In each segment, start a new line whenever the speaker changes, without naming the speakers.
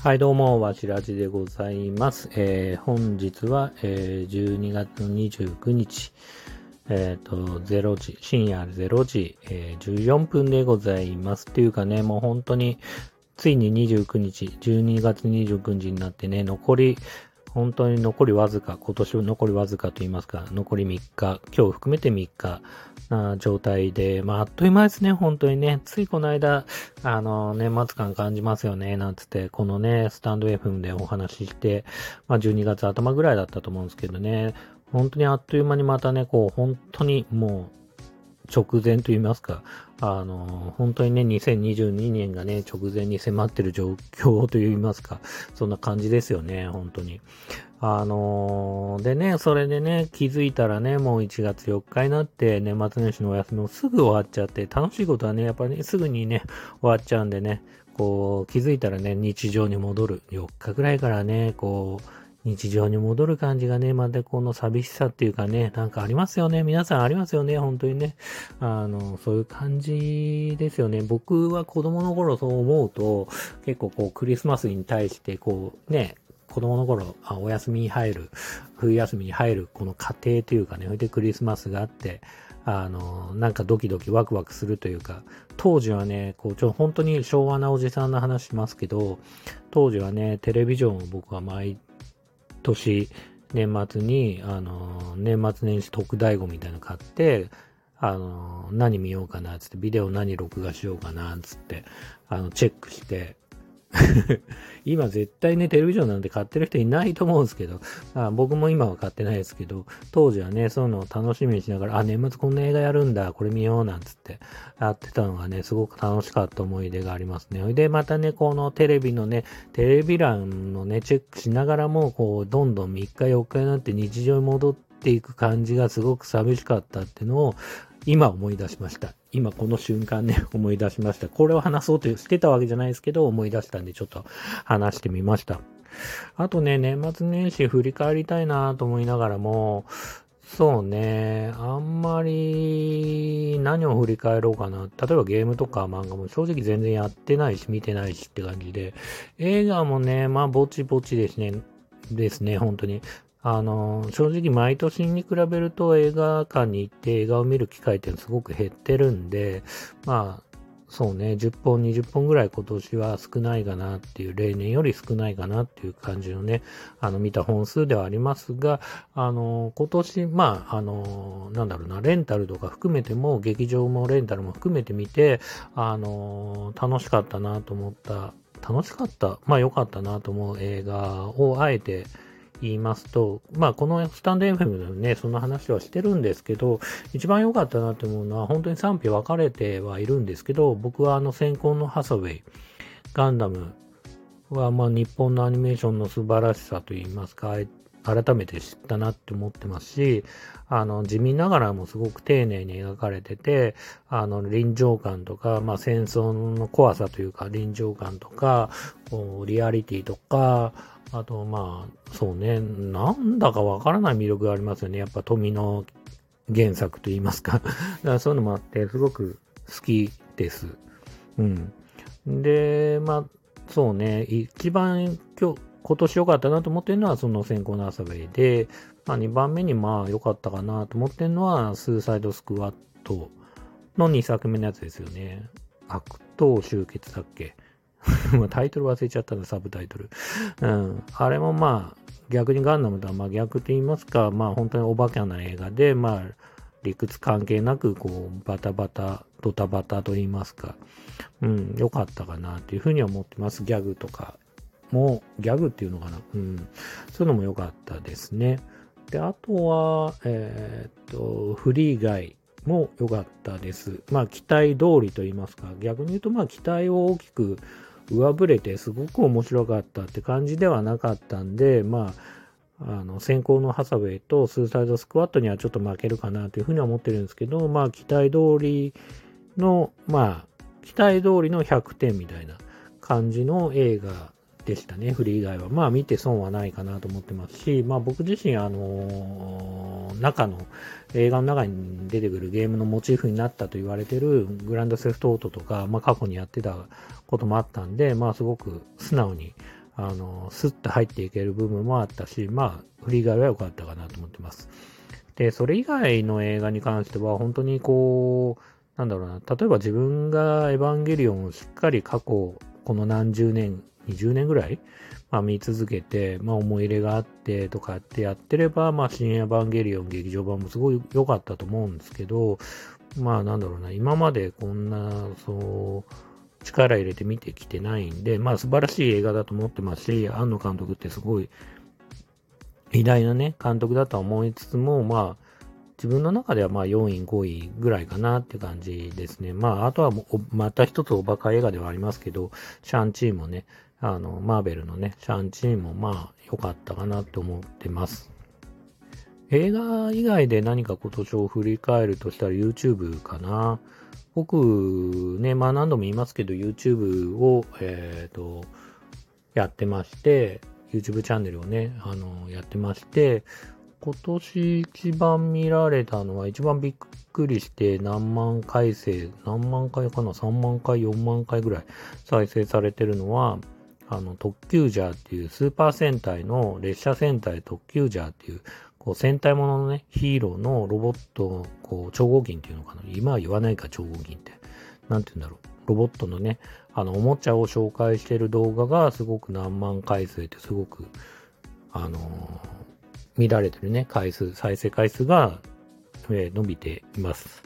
はい、どうも、わしらじでございます。えー本日は、えー12月29日、えっ、と、0時、深夜0時、えー14分でございます。っていうかね、もう本当に、ついに29日、12月29日になってね、残り、本当に残りわずか、今年残りわずかと言いますか、残り3日、今日含めて3日な状態で、まあ、あっという間ですね、本当にね。ついこの間、あの、年末感感じますよね、なんつって、このね、スタンド FM でお話しして、まあ、12月頭ぐらいだったと思うんですけどね、本当にあっという間にまたね、こう、本当にもう、直前と言いますか、あの、本当にね、2022年がね、直前に迫ってる状況と言いますか、そんな感じですよね、本当に。あのーでね、それでね、気づいたらね、もう1月4日になって、年末年始のお休みもすぐ終わっちゃって、楽しいことはね、やっぱね、すぐにね、終わっちゃうんでね、こう、気づいたらね、日常に戻る。4日ぐらいからね、こう、日常に戻る感じがね、またこの寂しさっていうかね、なんかありますよね。皆さんありますよね、本当にね。あの、そういう感じですよね。僕は子供の頃そう思うと、結構こう、クリスマスに対して、こう、ね、子供の頃、あお休みに入る、冬休みに入る、この過程というかね、それでクリスマスがあって、あの、なんかドキドキワクワクするというか、当時はね、こう、ちょ、本当に昭和なおじさんの話しますけど、当時はね、テレビジョンを僕は毎年、年末に、あの、年末年始特大号みたいなの買って、あの、何見ようかな、つって、ビデオ何録画しようかな、つって、あの、チェックして、今絶対ね、テレビジョンなんて買ってる人いないと思うんですけど、あ僕も今は買ってないですけど、当時はね、そういうのを楽しみにしながら、あ、年末こんな映画やるんだ、これ見ようなんつってやってたのがね、すごく楽しかった思い出がありますね。で、またね、このテレビのね、テレビ欄のね、チェックしながらも、こう、どんどん3日4日になって日常に戻ってていく感じがすごく寂しかったっていうのを、今思い出しました。今この瞬間ね、思い出しました。これを話そうとしてたわけじゃないですけど、思い出したんでちょっと話してみました。あとね、年末年始振り返りたいなと思いながらも、そうね、あんまり何を振り返ろうかな。例えばゲームとか漫画も正直全然やってないし、見てないしって感じで、映画もね、まあぼちぼちですね、ですね、本当に。あの、正直毎年に比べると映画館に行って映画を見る機会ってすごく減ってるんで、まあ、そうね、10本、20本ぐらい今年は少ないかなっていう、例年より少ないかなっていう感じのね、あの、見た本数ではありますが、あの、今年、まあ、あの、なんだろうな、レンタルとか含めても、劇場もレンタルも含めて見て、あの、楽しかったなと思った、楽しかった、まあ良かったなと思う映画をあえて、言いますと、まあこのスタンド FM でもね、その話はしてるんですけど、一番良かったなと思うのは、本当に賛否分かれてはいるんですけど、僕はあの先行のハサウェイ、ガンダムはまあ日本のアニメーションの素晴らしさといいますか、改めて知ったなって思ってますし、あの、地味ながらもすごく丁寧に描かれてて、あの、臨場感とか、まあ戦争の怖さというか、臨場感とか、こうリアリティとか、あと、まあ、そうね、なんだかわからない魅力がありますよね。やっぱ富の原作と言いますか。だそういうのもあって、すごく好きです。うん。で、まあ、そうね、一番今日、今年良かったなと思ってるのは、その先行の朝ウェイで、まあ、2番目にまあ良かったかなと思ってるのは、スーサイドスクワットの2作目のやつですよね。悪党集結だっけ？タイトル忘れちゃったな、サブタイトル。うん。あれもまあ、逆にガンダムとはまあ逆と言いますか、まあ本当におバカな映画で、まあ、理屈関係なく、こう、バタバタ、ドタバタと言いますか、うん、良かったかなというふうには思ってます。ギャグとかも、ギャグっていうのかな。うん。そういうのも良かったですね。で、あとは、えーっと、フリー以外も良かったです。まあ、期待通りと言いますか、逆に言うと、まあ、期待を大きく上振れて、すごく面白かったって感じではなかったんで、まあ、あの、先行のハサウェイとスーサイドスクワットにはちょっと負けるかなというふうには思ってるんですけど、まあ、期待通りの、まあ、期待通りの100点みたいな感じの映画でしたね、フリー以外は。まあ見て損はないかなと思ってますし、まあ僕自身、あのー中の、映画の中に出てくるゲームのモチーフになったと言われてるグランドセフトオートとか、まあ過去にやってたこともあったんで、まあすごく素直に、あの、スッと入っていける部分もあったし、まあ、振り替えは良かったかなと思ってます。で、それ以外の映画に関しては、本当にこう、なんだろうな、例えば自分がエヴァンゲリオンをしっかり過去、この何十年、20年ぐらい、まあ、見続けて、まあ、思い入れがあってとかってやってれば、まあ、新エヴァンゲリオン劇場版もすごい良かったと思うんですけど、まあ、なんだろうな、今までこんな、そう、力入れて見てきてないんで、まあ、素晴らしい映画だと思ってますし、庵野監督ってすごい偉大なね、監督だとは思いつつも、まあ、自分の中ではまあ4位、5位ぐらいかなって感じですね。まあ、あとはまた一つおバカ映画ではありますけど、シャンチーもね、あの、マーベルのね、シャンチーもまあ良かったかなと思ってます。映画以外で何か今年を振り返るとしたら YouTube かな。僕ね、まあ何度も言いますけど YouTube を、えっ、ー、と、やってまして、YouTube チャンネルをね、あの、やってまして、今年一番見られたのは、一番びっくりして何万回生、何万回かな ?3 万回、4万回ぐらい再生されてるのは、あの、特急ジャーっていうスーパー戦隊の列車戦隊特急ジャーっていう、こう戦隊もののね、ヒーローのロボット、こう、超合金っていうのかな今は言わないか、超合金って。なんて言うんだろう。ロボットのね、あの、おもちゃを紹介してる動画がすごく何万回数ってすごく、あのー、乱れてるね、回数、再生回数が、えー、伸びています。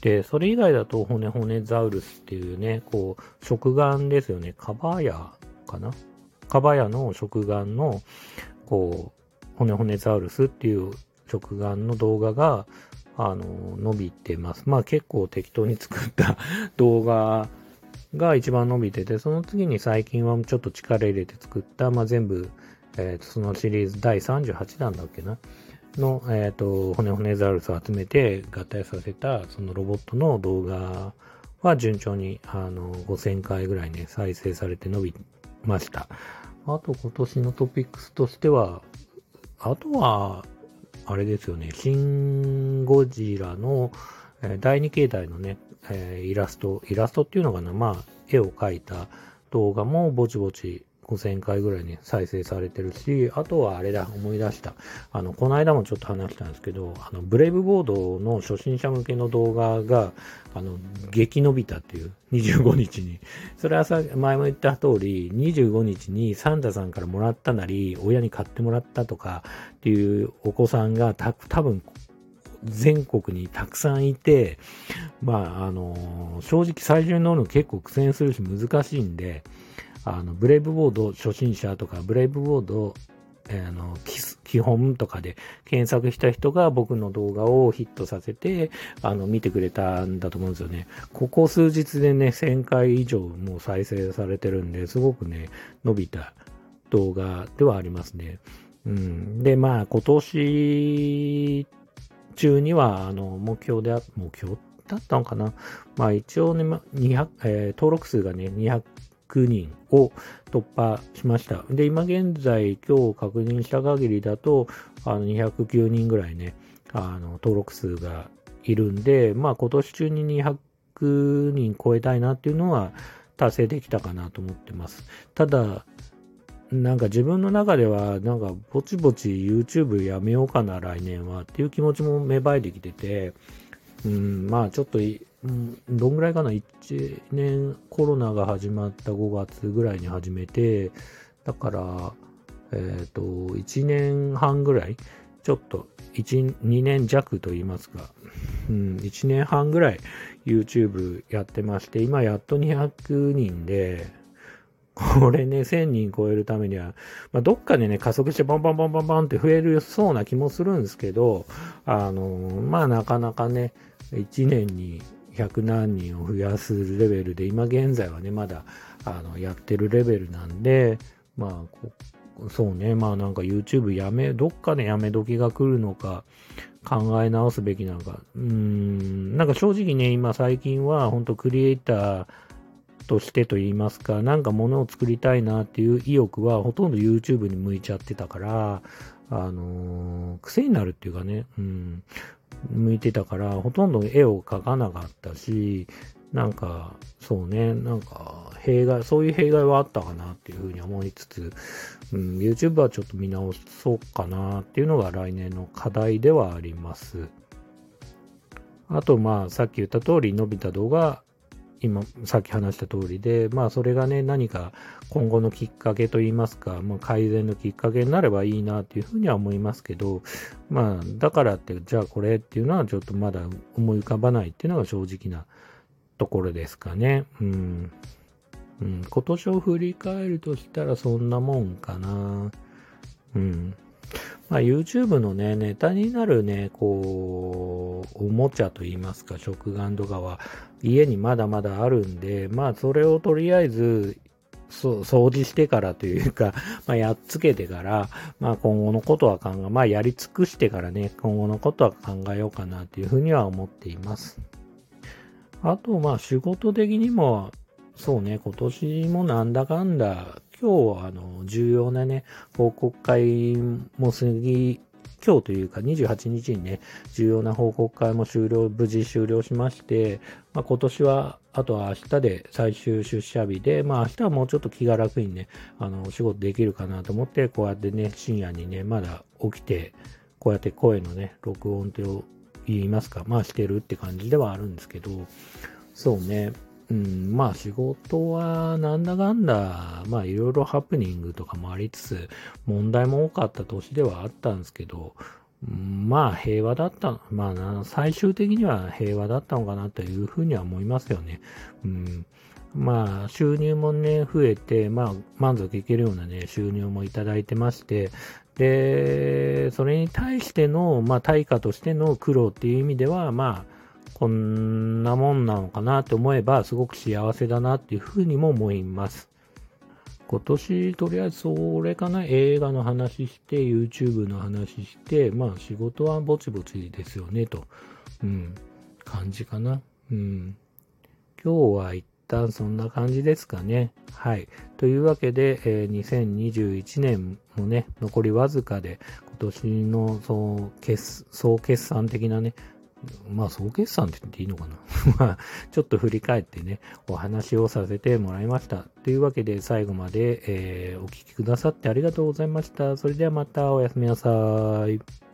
で、それ以外だと、骨骨ザウルスっていうね、こう、食玩ですよね。カバーヤかな？カバヤの食玩の、こう、骨骨ザウルスっていう食玩の動画が、あの、伸びてます。まあ結構適当に作った 動画が一番伸びてて、その次に最近はちょっと力入れて作った、まあ全部、え、ー、そのシリーズ第38弾だっけな？の、えっ、ー、と、骨骨ザウルスを集めて合体させた、そのロボットの動画は順調に、あの、5000回ぐらいね、再生されて伸びました。あと今年のトピックスとしては、あとは、あれですよね、シン・ゴジラの、第2形態のね、イラスト、イラストっていうのかな、まあ、絵を描いた動画もぼちぼち5000回ぐらいに再生されてるし、あとはあれだ、思い出した。あの、この間もちょっと話したんですけど、あの、ブレイブボードの初心者向けの動画が、あの、激伸びたっていう、25日に。それはさ、前も言った通り、25日にサンタさんからもらったなり、親に買ってもらったとかっていうお子さんがた多分全国にたくさんいて、まあ、あの、正直最初に乗るの結構苦戦するし難しいんで、あの、ブレイブボード初心者とか、ブレイブボード、えー、あの、基本とかで検索した人が僕の動画をヒットさせて、あの、見てくれたんだと思うんですよね。ここ数日でね、1000回以上もう再生されてるんで、すごくね、伸びた動画ではありますね。うん。で、まあ、今年中には、あの、目標であ、目標だったのかな。まあ一応ね、200、えー、登録数がね、200人を突破しました。で、今現在、今日確認した限りだと、あの209人ぐらいね、あの登録数がいるんで、まあ今年中に200人超えたいなっていうのは達成できたかなと思ってます。ただ、なんか自分の中では、なんかぼちぼち YouTube やめようかな来年はっていう気持ちも芽生えてきてて、うん、まあちょっとうん、どんぐらいかな ?1 年、コロナが始まった5月ぐらいに始めて、だから、えっ、ー、と、1年半ぐらい、ちょっと、1、2年弱と言いますか、うん、1年半ぐらい YouTube やってまして、今やっと200人で、これね、1000人超えるためには、まあ、どっかでね、加速してバンバンバンバンバンって増えるそうな気もするんですけど、あの、まあなかなかね、1年に100何人を増やすレベルで、今現在はね、まだ、あの、やってるレベルなんで、まあ、そうね、まあなんか YouTube やめ、どっかでやめ時が来るのか、考え直すべきなのか、うーん、なんか正直ね、今最近は本当クリエイターとしてと言いますか、なんか物を作りたいなっていう意欲はほとんど YouTube に向いちゃってたから、あのー、癖になるっていうかね、うん、向いてたから、ほとんど絵を描かなかったし、なんか、そうね、なんか、弊害、そういう弊害はあったかなっていうふうに思いつつ、うん、YouTube はちょっと見直そうかなっていうのが来年の課題ではあります。あと、まあ、さっき言った通り、伸びた動画、今、さっき話した通りで、まあ、それがね、何か今後のきっかけといいますか、まあ、改善のきっかけになればいいなっていうふうには思いますけど、まあ、だからって、じゃあこれっていうのはちょっとまだ思い浮かばないっていうのが正直なところですかね。うん。うん、今年を振り返るとしたらそんなもんかな。うん。まあ、YouTube のね、ネタになるね、こう、おもちゃといいますか、食玩とかは家にまだまだあるんで、まあ、それをとりあえず、そう、掃除してからというか、まあ、やっつけてから、まあ、今後のことは考え、まあ、やり尽くしてからね、今後のことは考えようかなというふうには思っています。あと、まあ、仕事的にも、そうね、今年もなんだかんだ、今日はあの、重要なね、報告会も過ぎ、今日というか28日にね、重要な報告会も終了、無事終了しまして、まあ、今年は、あとは明日で最終出社日で、まあ明日はもうちょっと気が楽にね、あの、仕事できるかなと思って、こうやってね、深夜にね、まだ起きて、こうやって声のね、録音と言いますか、まあしてるって感じではあるんですけど、そうね、うん、まあ仕事はなんだかんだ、まあいろいろハプニングとかもありつつ、問題も多かった年ではあったんですけど、まあ平和だった、まあ最終的には平和だったのかなというふうには思いますよね。うん、まあ収入もね、増えて、まあ満足いけるようなね、収入もいただいてまして、で、それに対しての、まあ対価としての苦労っていう意味では、まあ、こんなもんなのかなって思えば、すごく幸せだなっていうふうにも思います。今年、とりあえずそれかな、映画の話して、YouTube の話して、まあ仕事はぼちぼちですよね、と、うん、感じかな。うん。今日は一旦そんな感じですかね。はい。というわけで、えー、2021年もね、残りわずかで、今年の総決総決算的なね、まあ、総決算って言っていいのかな まあ、ちょっと振り返ってね、お話をさせてもらいました。というわけで、最後まで、えー、お聴きくださってありがとうございました。それではまたおやすみなさい。